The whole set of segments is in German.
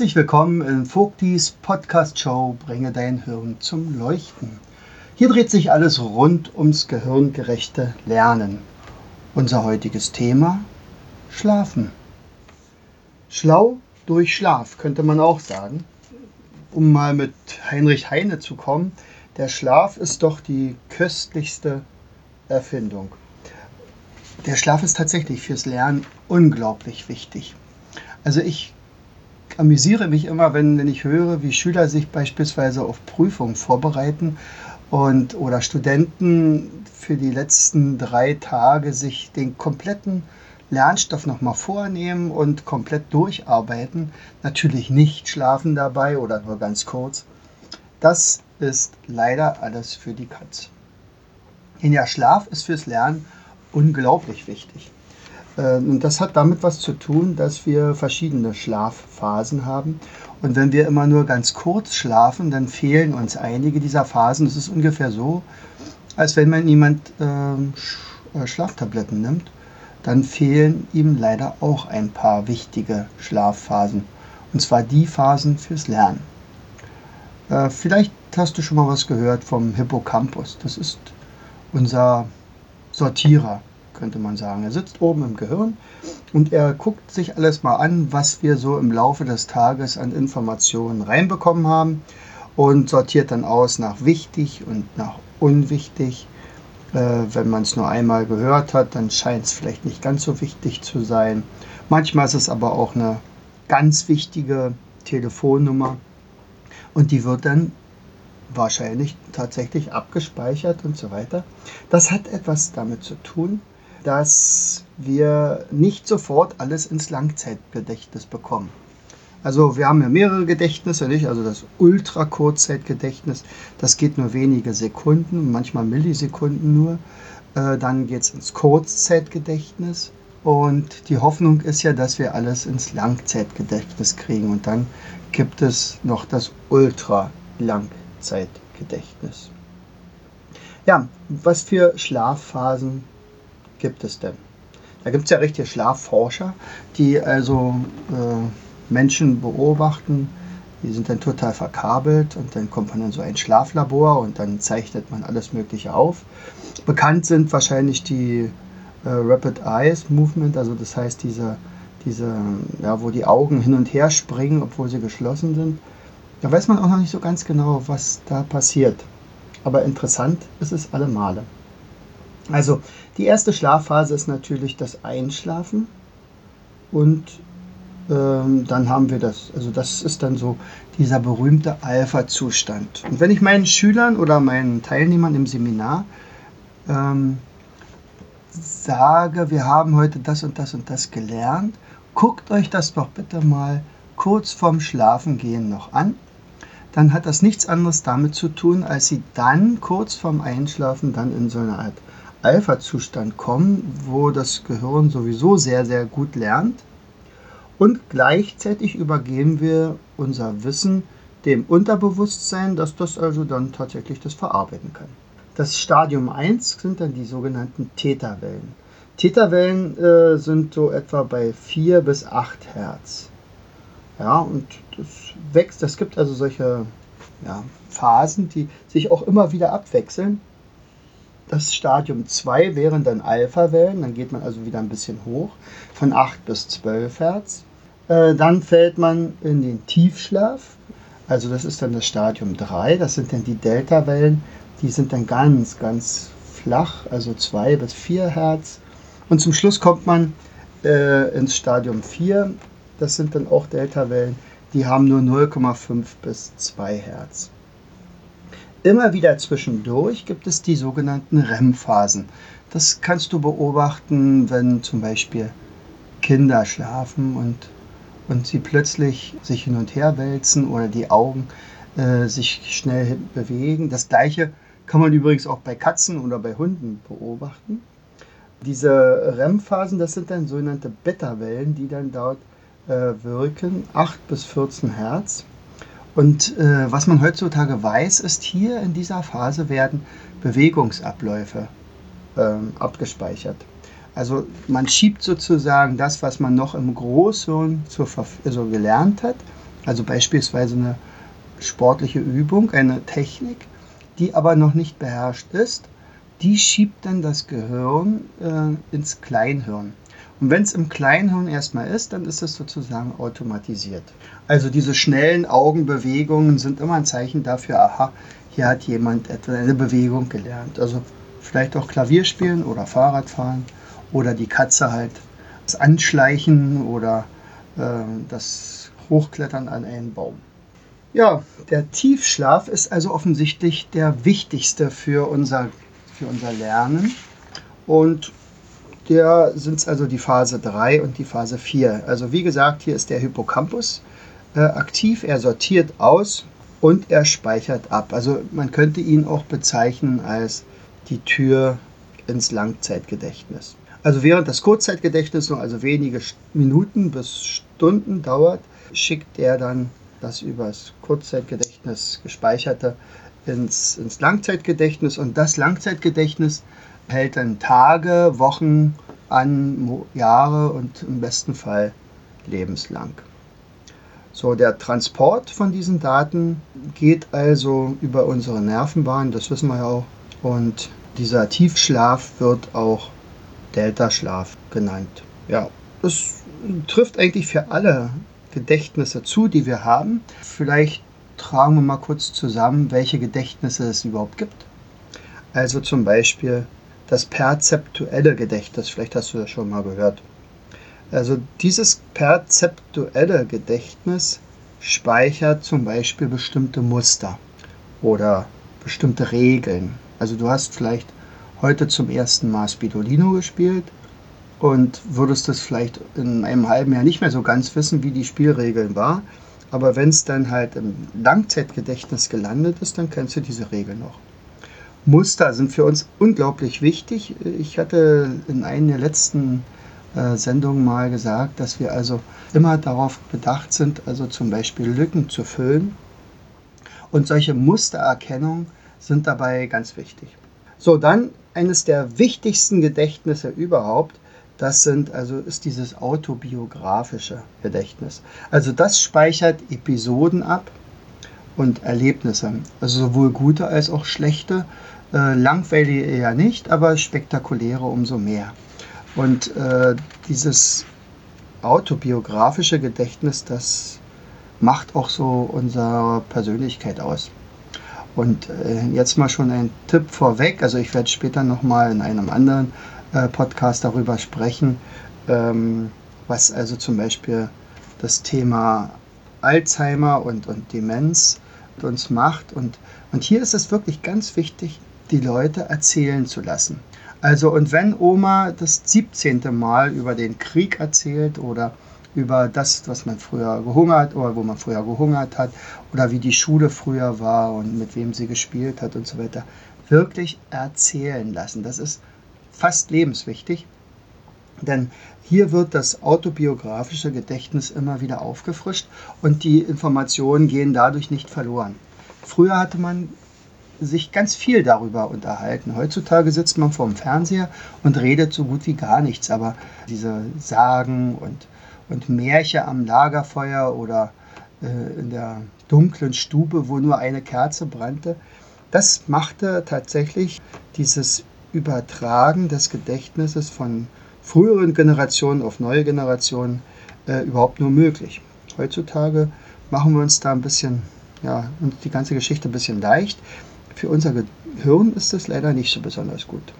Herzlich willkommen in Vogtis Podcast Show Bringe dein Hirn zum Leuchten. Hier dreht sich alles rund ums gehirngerechte Lernen. Unser heutiges Thema Schlafen. Schlau durch Schlaf könnte man auch sagen. Um mal mit Heinrich Heine zu kommen, der Schlaf ist doch die köstlichste Erfindung. Der Schlaf ist tatsächlich fürs Lernen unglaublich wichtig. Also ich amüsiere mich immer, wenn, wenn ich höre, wie Schüler sich beispielsweise auf Prüfungen vorbereiten und oder Studenten für die letzten drei Tage sich den kompletten Lernstoff nochmal vornehmen und komplett durcharbeiten. Natürlich nicht schlafen dabei oder nur ganz kurz. Das ist leider alles für die Katz. Denn ja, Schlaf ist fürs Lernen unglaublich wichtig. Ähm, und das hat damit was zu tun, dass wir verschiedene Schlafphasen haben. Und wenn wir immer nur ganz kurz schlafen, dann fehlen uns einige dieser Phasen. Das ist ungefähr so, als wenn man jemand ähm, äh, Schlaftabletten nimmt, dann fehlen ihm leider auch ein paar wichtige Schlafphasen. Und zwar die Phasen fürs Lernen. Äh, vielleicht hast du schon mal was gehört vom Hippocampus. Das ist unser Sortierer könnte man sagen. Er sitzt oben im Gehirn und er guckt sich alles mal an, was wir so im Laufe des Tages an Informationen reinbekommen haben und sortiert dann aus nach wichtig und nach unwichtig. Äh, wenn man es nur einmal gehört hat, dann scheint es vielleicht nicht ganz so wichtig zu sein. Manchmal ist es aber auch eine ganz wichtige Telefonnummer und die wird dann wahrscheinlich tatsächlich abgespeichert und so weiter. Das hat etwas damit zu tun, dass wir nicht sofort alles ins Langzeitgedächtnis bekommen. Also wir haben ja mehrere Gedächtnisse, nicht? Also das Ultrakurzzeitgedächtnis, das geht nur wenige Sekunden, manchmal Millisekunden nur. Äh, dann geht es ins Kurzzeitgedächtnis. Und die Hoffnung ist ja, dass wir alles ins Langzeitgedächtnis kriegen. Und dann gibt es noch das Ultra-Langzeitgedächtnis. Ja, was für Schlafphasen gibt es denn? Da gibt es ja richtige Schlafforscher, die also äh, Menschen beobachten. Die sind dann total verkabelt und dann kommt man in so ein Schlaflabor und dann zeichnet man alles Mögliche auf. Bekannt sind wahrscheinlich die äh, Rapid Eyes Movement, also das heißt diese, diese, ja, wo die Augen hin und her springen, obwohl sie geschlossen sind. Da weiß man auch noch nicht so ganz genau, was da passiert. Aber interessant ist es alle Male. Also die erste Schlafphase ist natürlich das Einschlafen und ähm, dann haben wir das. Also das ist dann so dieser berühmte Alpha-Zustand. Und wenn ich meinen Schülern oder meinen Teilnehmern im Seminar ähm, sage, wir haben heute das und das und das gelernt, guckt euch das doch bitte mal kurz vorm Schlafengehen noch an. Dann hat das nichts anderes damit zu tun, als sie dann kurz vorm Einschlafen dann in so eine Art Alpha-Zustand kommen, wo das Gehirn sowieso sehr, sehr gut lernt. Und gleichzeitig übergeben wir unser Wissen dem Unterbewusstsein, dass das also dann tatsächlich das verarbeiten kann. Das Stadium 1 sind dann die sogenannten Theta-Wellen. Theta-Wellen äh, sind so etwa bei 4 bis 8 Hertz. Ja, und das wächst, das gibt also solche ja, Phasen, die sich auch immer wieder abwechseln. Das Stadium 2 wären dann Alpha-Wellen, dann geht man also wieder ein bisschen hoch, von 8 bis 12 Hertz. Äh, dann fällt man in den Tiefschlaf, also das ist dann das Stadium 3, das sind dann die Delta-Wellen, die sind dann ganz, ganz flach, also 2 bis 4 Hertz. Und zum Schluss kommt man äh, ins Stadium 4, das sind dann auch Delta-Wellen, die haben nur 0,5 bis 2 Hertz. Immer wieder zwischendurch gibt es die sogenannten REM-Phasen. Das kannst du beobachten, wenn zum Beispiel Kinder schlafen und, und sie plötzlich sich hin und her wälzen oder die Augen äh, sich schnell bewegen. Das gleiche kann man übrigens auch bei Katzen oder bei Hunden beobachten. Diese REM-Phasen, das sind dann sogenannte Beta-Wellen, die dann dort äh, wirken, 8 bis 14 Hertz. Und äh, was man heutzutage weiß, ist, hier in dieser Phase werden Bewegungsabläufe ähm, abgespeichert. Also man schiebt sozusagen das, was man noch im Großhirn zur also gelernt hat, also beispielsweise eine sportliche Übung, eine Technik, die aber noch nicht beherrscht ist, die schiebt dann das Gehirn äh, ins Kleinhirn. Und wenn es im Kleinhirn erstmal ist, dann ist es sozusagen automatisiert. Also diese schnellen Augenbewegungen sind immer ein Zeichen dafür, aha, hier hat jemand etwa eine Bewegung gelernt. Also vielleicht auch Klavier spielen oder Fahrradfahren oder die Katze halt das Anschleichen oder äh, das Hochklettern an einen Baum. Ja, der Tiefschlaf ist also offensichtlich der wichtigste für unser, für unser Lernen. Und der sind also die Phase 3 und die Phase 4. Also wie gesagt, hier ist der Hippocampus äh, aktiv, er sortiert aus und er speichert ab. Also man könnte ihn auch bezeichnen als die Tür ins Langzeitgedächtnis. Also während das Kurzzeitgedächtnis nur also wenige Minuten bis Stunden dauert, schickt er dann das übers Kurzzeitgedächtnis gespeicherte ins, ins Langzeitgedächtnis und das Langzeitgedächtnis hält dann Tage, Wochen an, Jahre und im besten Fall lebenslang. So, der Transport von diesen Daten geht also über unsere Nervenbahn, das wissen wir ja auch. Und dieser Tiefschlaf wird auch Delta-Schlaf genannt. Ja, das trifft eigentlich für alle Gedächtnisse zu, die wir haben. Vielleicht tragen wir mal kurz zusammen, welche Gedächtnisse es überhaupt gibt. Also zum Beispiel das perzeptuelle Gedächtnis, vielleicht hast du das schon mal gehört. Also dieses perzeptuelle Gedächtnis speichert zum Beispiel bestimmte Muster oder bestimmte Regeln. Also du hast vielleicht heute zum ersten Mal Spidolino gespielt und würdest es vielleicht in einem halben Jahr nicht mehr so ganz wissen, wie die Spielregeln waren. Aber wenn es dann halt im Langzeitgedächtnis gelandet ist, dann kennst du diese Regeln noch. Muster sind für uns unglaublich wichtig. Ich hatte in einer der letzten äh, Sendungen mal gesagt, dass wir also immer darauf bedacht sind, also zum Beispiel Lücken zu füllen. Und solche Mustererkennung sind dabei ganz wichtig. So, dann eines der wichtigsten Gedächtnisse überhaupt das sind also ist dieses autobiografische Gedächtnis. Also das speichert Episoden ab und Erlebnisse, also sowohl gute als auch schlechte, äh, langweilige eher nicht, aber spektakuläre umso mehr. Und äh, dieses autobiografische Gedächtnis, das macht auch so unsere Persönlichkeit aus. Und äh, jetzt mal schon ein Tipp vorweg, also ich werde später nochmal in einem anderen äh, Podcast darüber sprechen, ähm, was also zum Beispiel das Thema Alzheimer und, und Demenz mit uns macht. Und, und hier ist es wirklich ganz wichtig, die Leute erzählen zu lassen. Also, und wenn Oma das 17. Mal über den Krieg erzählt oder über das, was man früher gehungert oder wo man früher gehungert hat oder wie die Schule früher war und mit wem sie gespielt hat und so weiter, wirklich erzählen lassen. Das ist fast lebenswichtig, denn hier wird das autobiografische Gedächtnis immer wieder aufgefrischt und die Informationen gehen dadurch nicht verloren. Früher hatte man sich ganz viel darüber unterhalten. Heutzutage sitzt man vorm Fernseher und redet so gut wie gar nichts, aber diese Sagen und, und Märchen am Lagerfeuer oder äh, in der dunklen Stube, wo nur eine Kerze brannte, das machte tatsächlich dieses Übertragen des Gedächtnisses von früheren Generationen auf neue Generationen äh, überhaupt nur möglich. Heutzutage machen wir uns da ein bisschen, ja, uns die ganze Geschichte ein bisschen leicht. Für unser Gehirn ist das leider nicht so besonders gut.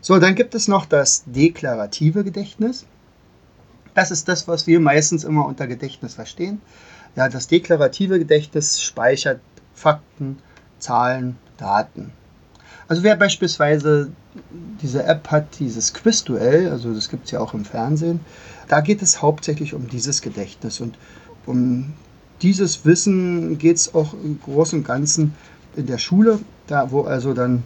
So, dann gibt es noch das deklarative Gedächtnis. Das ist das, was wir meistens immer unter Gedächtnis verstehen. Ja, das deklarative Gedächtnis speichert Fakten, Zahlen, Daten. Also wer beispielsweise diese App hat dieses Quizduell, also das gibt es ja auch im Fernsehen. Da geht es hauptsächlich um dieses Gedächtnis und um dieses Wissen geht es auch im Großen und Ganzen in der Schule, da wo also dann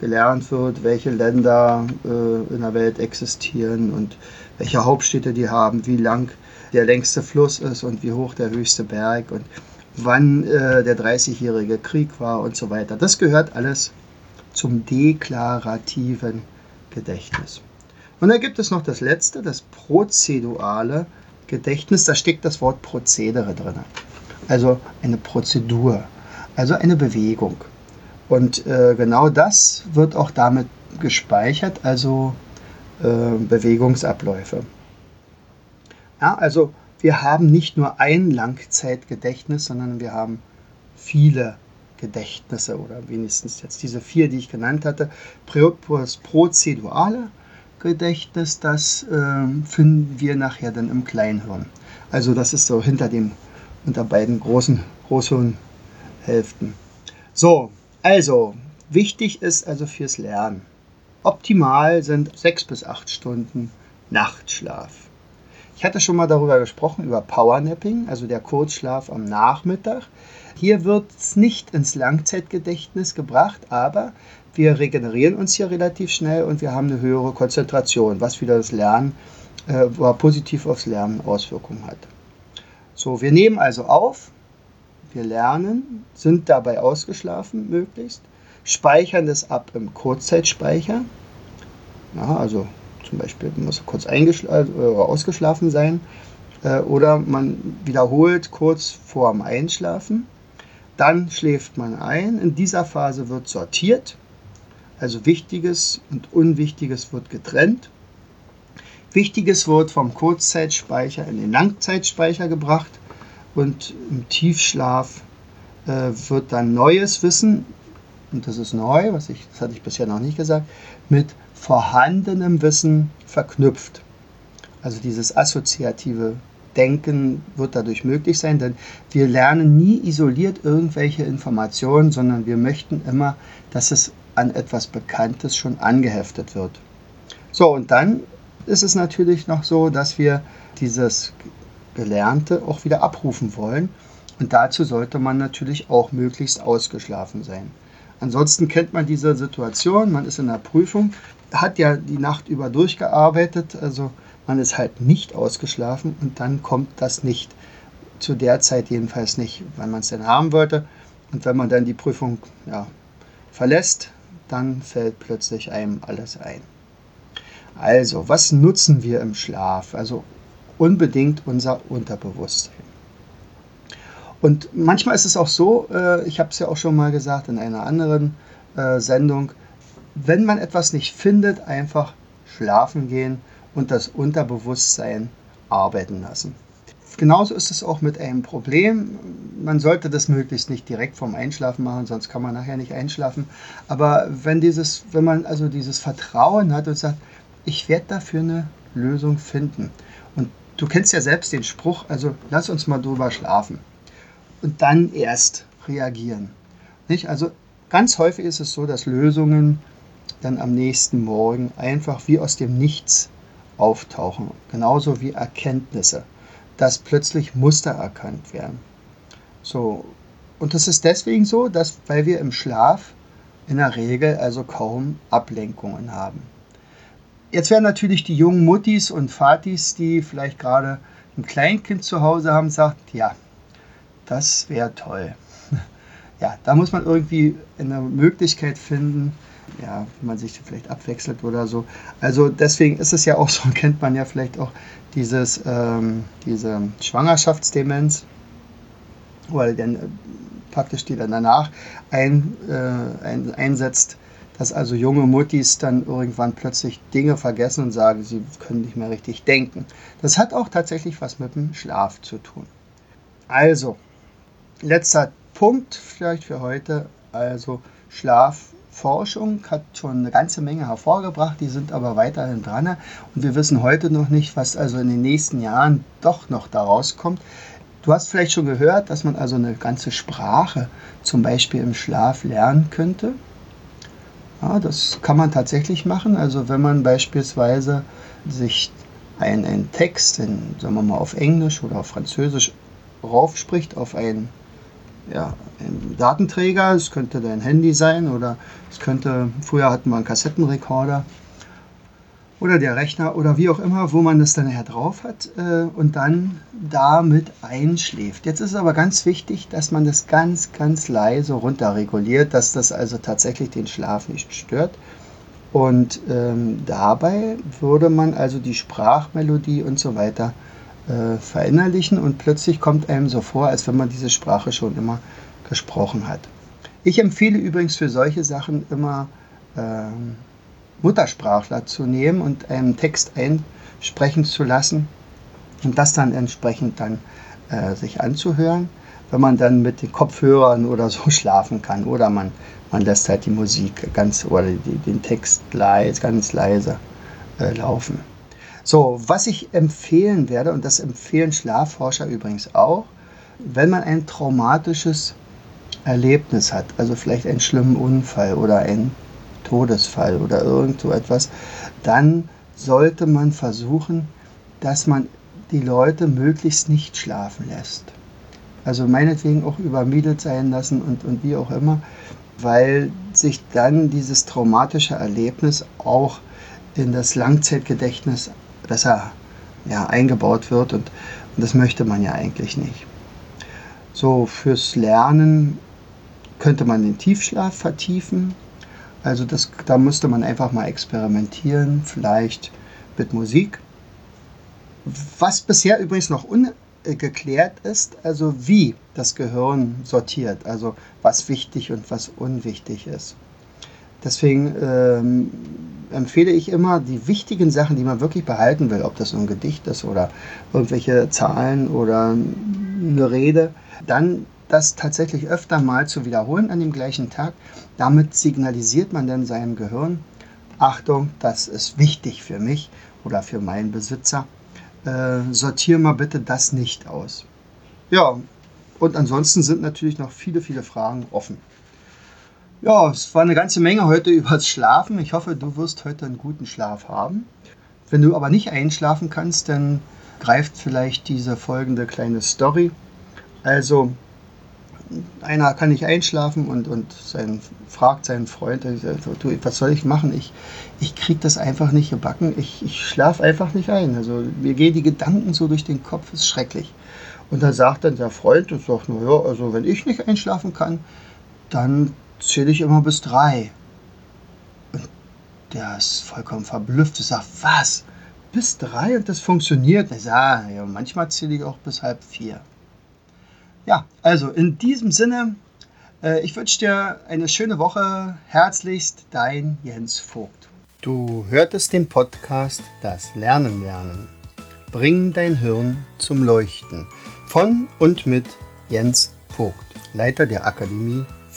gelernt wird, welche Länder äh, in der Welt existieren und welche Hauptstädte die haben, wie lang der längste Fluss ist und wie hoch der höchste Berg und wann äh, der 30-jährige Krieg war und so weiter. Das gehört alles zum deklarativen Gedächtnis. Und dann gibt es noch das letzte, das prozeduale Gedächtnis. Da steckt das Wort Prozedere drin. Also eine Prozedur, also eine Bewegung. Und äh, genau das wird auch damit gespeichert, also äh, Bewegungsabläufe. Ja, also wir haben nicht nur ein Langzeitgedächtnis, sondern wir haben viele Gedächtnisse oder wenigstens jetzt diese vier, die ich genannt hatte. Das prozedurale Gedächtnis, das äh, finden wir nachher dann im Kleinhirn. Also das ist so hinter dem, unter beiden großen Großhirnhälften. So, also wichtig ist also fürs Lernen. Optimal sind sechs bis acht Stunden Nachtschlaf. Ich hatte schon mal darüber gesprochen, über Powernapping, also der Kurzschlaf am Nachmittag. Hier wird es nicht ins Langzeitgedächtnis gebracht, aber wir regenerieren uns hier relativ schnell und wir haben eine höhere Konzentration, was wieder das Lernen, äh, positiv aufs Lernen Auswirkungen hat. So, wir nehmen also auf, wir lernen, sind dabei ausgeschlafen möglichst, speichern das ab im Kurzzeitspeicher, ja, also zum Beispiel muss kurz äh, ausgeschlafen sein äh, oder man wiederholt kurz vor dem Einschlafen. Dann schläft man ein. In dieser Phase wird sortiert, also Wichtiges und Unwichtiges wird getrennt. Wichtiges wird vom Kurzzeitspeicher in den Langzeitspeicher gebracht und im Tiefschlaf äh, wird dann neues Wissen, und das ist neu, was ich, das hatte ich bisher noch nicht gesagt, mit vorhandenem Wissen verknüpft. Also dieses assoziative Denken wird dadurch möglich sein, denn wir lernen nie isoliert irgendwelche Informationen, sondern wir möchten immer, dass es an etwas Bekanntes schon angeheftet wird. So, und dann ist es natürlich noch so, dass wir dieses Gelernte auch wieder abrufen wollen. Und dazu sollte man natürlich auch möglichst ausgeschlafen sein. Ansonsten kennt man diese Situation, man ist in der Prüfung, hat ja die Nacht über durchgearbeitet, also man ist halt nicht ausgeschlafen und dann kommt das nicht. Zu der Zeit jedenfalls nicht, wenn man es denn haben wollte. Und wenn man dann die Prüfung ja, verlässt, dann fällt plötzlich einem alles ein. Also, was nutzen wir im Schlaf? Also unbedingt unser Unterbewusstsein. Und manchmal ist es auch so, äh, ich habe es ja auch schon mal gesagt in einer anderen äh, Sendung, wenn man etwas nicht findet, einfach schlafen gehen und das Unterbewusstsein arbeiten lassen. Genauso ist es auch mit einem Problem. Man sollte das möglichst nicht direkt vorm Einschlafen machen, sonst kann man nachher nicht einschlafen. Aber wenn, dieses, wenn man also dieses Vertrauen hat und sagt, ich werde dafür eine Lösung finden. Und du kennst ja selbst den Spruch, also lass uns mal drüber schlafen. Und dann erst reagieren. Nicht? Also ganz häufig ist es so, dass Lösungen dann am nächsten Morgen einfach wie aus dem Nichts auftauchen. Genauso wie Erkenntnisse, dass plötzlich Muster erkannt werden. So. Und das ist deswegen so, dass, weil wir im Schlaf in der Regel also kaum Ablenkungen haben. Jetzt werden natürlich die jungen Muttis und Vatis, die vielleicht gerade ein Kleinkind zu Hause haben, sagt, ja, das wäre toll. Ja, da muss man irgendwie eine Möglichkeit finden, ja, wie man sich vielleicht abwechselt oder so. Also deswegen ist es ja auch so, kennt man ja vielleicht auch dieses, ähm, diese Schwangerschaftsdemenz, weil dann äh, praktisch die dann danach ein, äh, ein, einsetzt, dass also junge Muttis dann irgendwann plötzlich Dinge vergessen und sagen, sie können nicht mehr richtig denken. Das hat auch tatsächlich was mit dem Schlaf zu tun. Also, letzter Punkt vielleicht für heute. Also Schlaf Forschung hat schon eine ganze Menge hervorgebracht, die sind aber weiterhin dran. Und wir wissen heute noch nicht, was also in den nächsten Jahren doch noch daraus kommt. Du hast vielleicht schon gehört, dass man also eine ganze Sprache zum Beispiel im Schlaf lernen könnte. Ja, das kann man tatsächlich machen. Also wenn man beispielsweise sich einen Text, in, sagen wir mal auf Englisch oder auf Französisch raufspricht auf einen, ja, einen Datenträger, es könnte dein Handy sein oder es könnte, früher hatten wir einen Kassettenrekorder, oder der Rechner oder wie auch immer, wo man das dann nachher drauf hat äh, und dann damit einschläft. Jetzt ist es aber ganz wichtig, dass man das ganz, ganz leise runterreguliert, dass das also tatsächlich den Schlaf nicht stört. Und ähm, dabei würde man also die Sprachmelodie und so weiter äh, verinnerlichen und plötzlich kommt einem so vor, als wenn man diese Sprache schon immer gesprochen hat. Ich empfehle übrigens für solche Sachen immer ähm, Muttersprachler zu nehmen und einen Text einsprechen zu lassen und das dann entsprechend dann äh, sich anzuhören, wenn man dann mit den Kopfhörern oder so schlafen kann oder man, man lässt halt die Musik ganz oder die, den Text leise, ganz leise äh, laufen. So, was ich empfehlen werde, und das empfehlen Schlafforscher übrigens auch, wenn man ein traumatisches Erlebnis hat, also vielleicht einen schlimmen Unfall oder ein Todesfall oder irgend so etwas, dann sollte man versuchen, dass man die Leute möglichst nicht schlafen lässt. Also meinetwegen auch übermiedelt sein lassen und, und wie auch immer, weil sich dann dieses traumatische Erlebnis auch in das Langzeitgedächtnis besser ja, eingebaut wird und, und das möchte man ja eigentlich nicht. So, fürs Lernen könnte man den Tiefschlaf vertiefen. Also das, da musste man einfach mal experimentieren, vielleicht mit Musik. Was bisher übrigens noch ungeklärt ist, also wie das Gehirn sortiert, also was wichtig und was unwichtig ist. Deswegen ähm, empfehle ich immer die wichtigen Sachen, die man wirklich behalten will, ob das ein Gedicht ist oder irgendwelche Zahlen oder eine Rede, dann das tatsächlich öfter mal zu wiederholen an dem gleichen Tag. Damit signalisiert man dann seinem Gehirn, Achtung, das ist wichtig für mich oder für meinen Besitzer. Äh, sortiere mal bitte das nicht aus. Ja, und ansonsten sind natürlich noch viele, viele Fragen offen. Ja, es war eine ganze Menge heute übers Schlafen. Ich hoffe, du wirst heute einen guten Schlaf haben. Wenn du aber nicht einschlafen kannst, dann greift vielleicht diese folgende kleine Story. Also, einer kann nicht einschlafen und, und sein, fragt seinen Freund, du, was soll ich machen? Ich, ich kriege das einfach nicht gebacken. Ich, ich schlafe einfach nicht ein. Also mir gehen die Gedanken so durch den Kopf, ist schrecklich. Und da sagt dann der Freund und sagt, naja, also wenn ich nicht einschlafen kann, dann zähle ich immer bis drei. Und der ist vollkommen verblüfft. Er sagt, was? Bis drei und das funktioniert? Ich sage, ja, manchmal zähle ich auch bis halb vier. Ja, also in diesem Sinne, äh, ich wünsche dir eine schöne Woche. Herzlichst, dein Jens Vogt. Du hörtest den Podcast Das Lernen lernen. Bring dein Hirn zum Leuchten. Von und mit Jens Vogt, Leiter der Akademie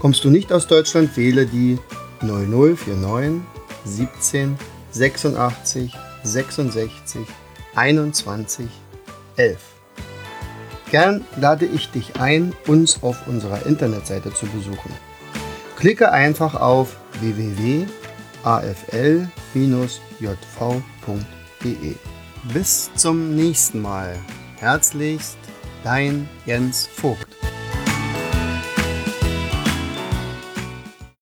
Kommst du nicht aus Deutschland, wähle die 0049 17 86 66 21 11. Gern lade ich dich ein, uns auf unserer Internetseite zu besuchen. Klicke einfach auf www.afl-jv.de. Bis zum nächsten Mal. Herzlichst, dein Jens Vogt.